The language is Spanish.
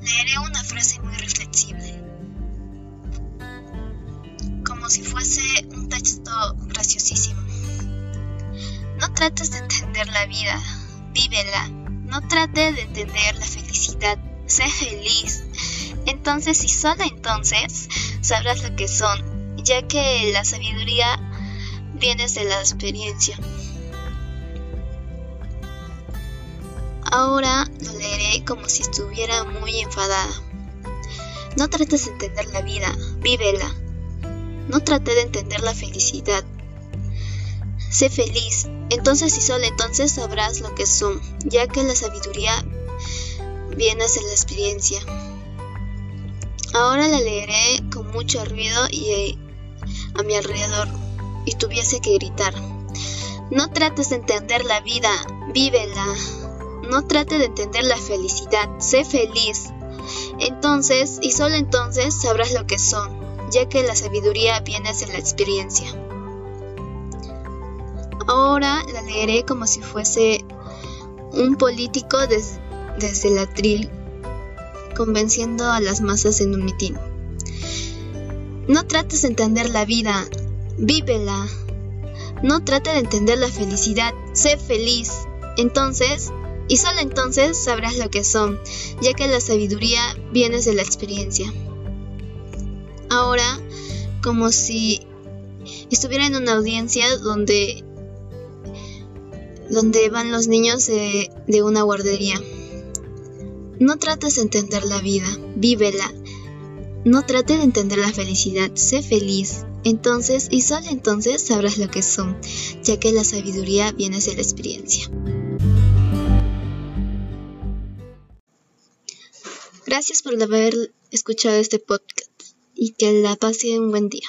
leeré una frase muy reflexible, como si fuese un texto graciosísimo. No trates de entender la vida, vívela. No trates de entender la felicidad, sé feliz. Entonces y solo entonces sabrás lo que son, ya que la sabiduría viene de la experiencia. Ahora lo leeré como si estuviera muy enfadada. No trates de entender la vida, vívela. No trate de entender la felicidad. Sé feliz, entonces y solo entonces sabrás lo que son, ya que la sabiduría viene de la experiencia. Ahora la leeré con mucho ruido y eh, a mi alrededor y tuviese que gritar. No trates de entender la vida, vívela. No trate de entender la felicidad, sé feliz. Entonces, y solo entonces, sabrás lo que son, ya que la sabiduría viene de la experiencia. Ahora la leeré como si fuese un político desde el atril, convenciendo a las masas en un mitin. No trates de entender la vida, vívela. No trate de entender la felicidad, sé feliz. Entonces, y solo entonces sabrás lo que son, ya que la sabiduría viene de la experiencia. Ahora, como si estuviera en una audiencia donde, donde van los niños de, de una guardería. No trates de entender la vida, vívela. No trate de entender la felicidad, sé feliz. Entonces y solo entonces sabrás lo que son, ya que la sabiduría viene de la experiencia. Gracias por haber escuchado este podcast y que la pase un buen día.